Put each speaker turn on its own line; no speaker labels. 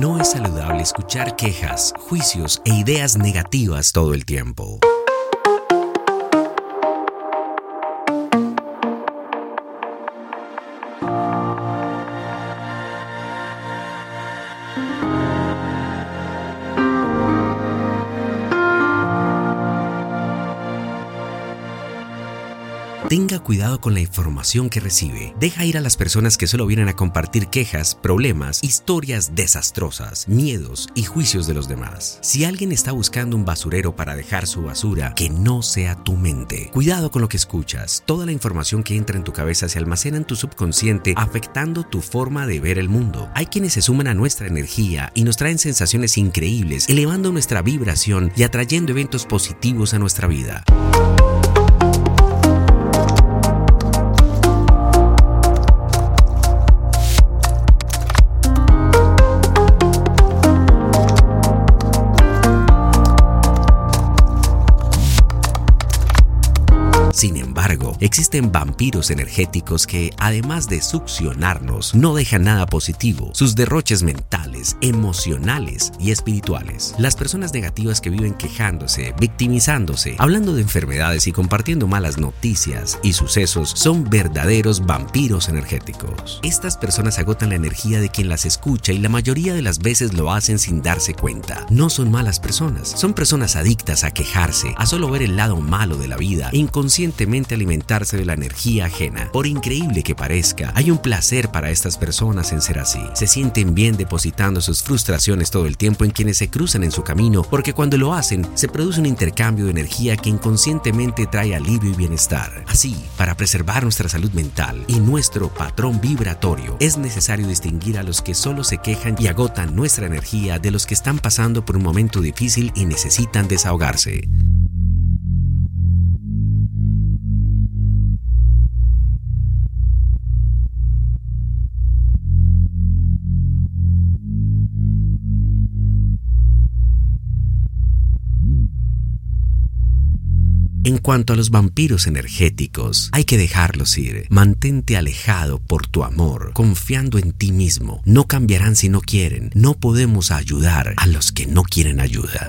No es saludable escuchar quejas, juicios e ideas negativas todo el tiempo. Tenga cuidado con la información que recibe. Deja ir a las personas que solo vienen a compartir quejas, problemas, historias desastrosas, miedos y juicios de los demás. Si alguien está buscando un basurero para dejar su basura, que no sea tu mente. Cuidado con lo que escuchas. Toda la información que entra en tu cabeza se almacena en tu subconsciente, afectando tu forma de ver el mundo. Hay quienes se suman a nuestra energía y nos traen sensaciones increíbles, elevando nuestra vibración y atrayendo eventos positivos a nuestra vida. Sin embargo, existen vampiros energéticos que, además de succionarnos, no dejan nada positivo, sus derroches mentales, emocionales y espirituales. Las personas negativas que viven quejándose, victimizándose, hablando de enfermedades y compartiendo malas noticias y sucesos son verdaderos vampiros energéticos. Estas personas agotan la energía de quien las escucha y la mayoría de las veces lo hacen sin darse cuenta. No son malas personas, son personas adictas a quejarse, a solo ver el lado malo de la vida e alimentarse de la energía ajena. Por increíble que parezca, hay un placer para estas personas en ser así. Se sienten bien depositando sus frustraciones todo el tiempo en quienes se cruzan en su camino, porque cuando lo hacen, se produce un intercambio de energía que inconscientemente trae alivio y bienestar. Así, para preservar nuestra salud mental y nuestro patrón vibratorio, es necesario distinguir a los que solo se quejan y agotan nuestra energía de los que están pasando por un momento difícil y necesitan desahogarse. En cuanto a los vampiros energéticos, hay que dejarlos ir. Mantente alejado por tu amor, confiando en ti mismo. No cambiarán si no quieren. No podemos ayudar a los que no quieren ayuda.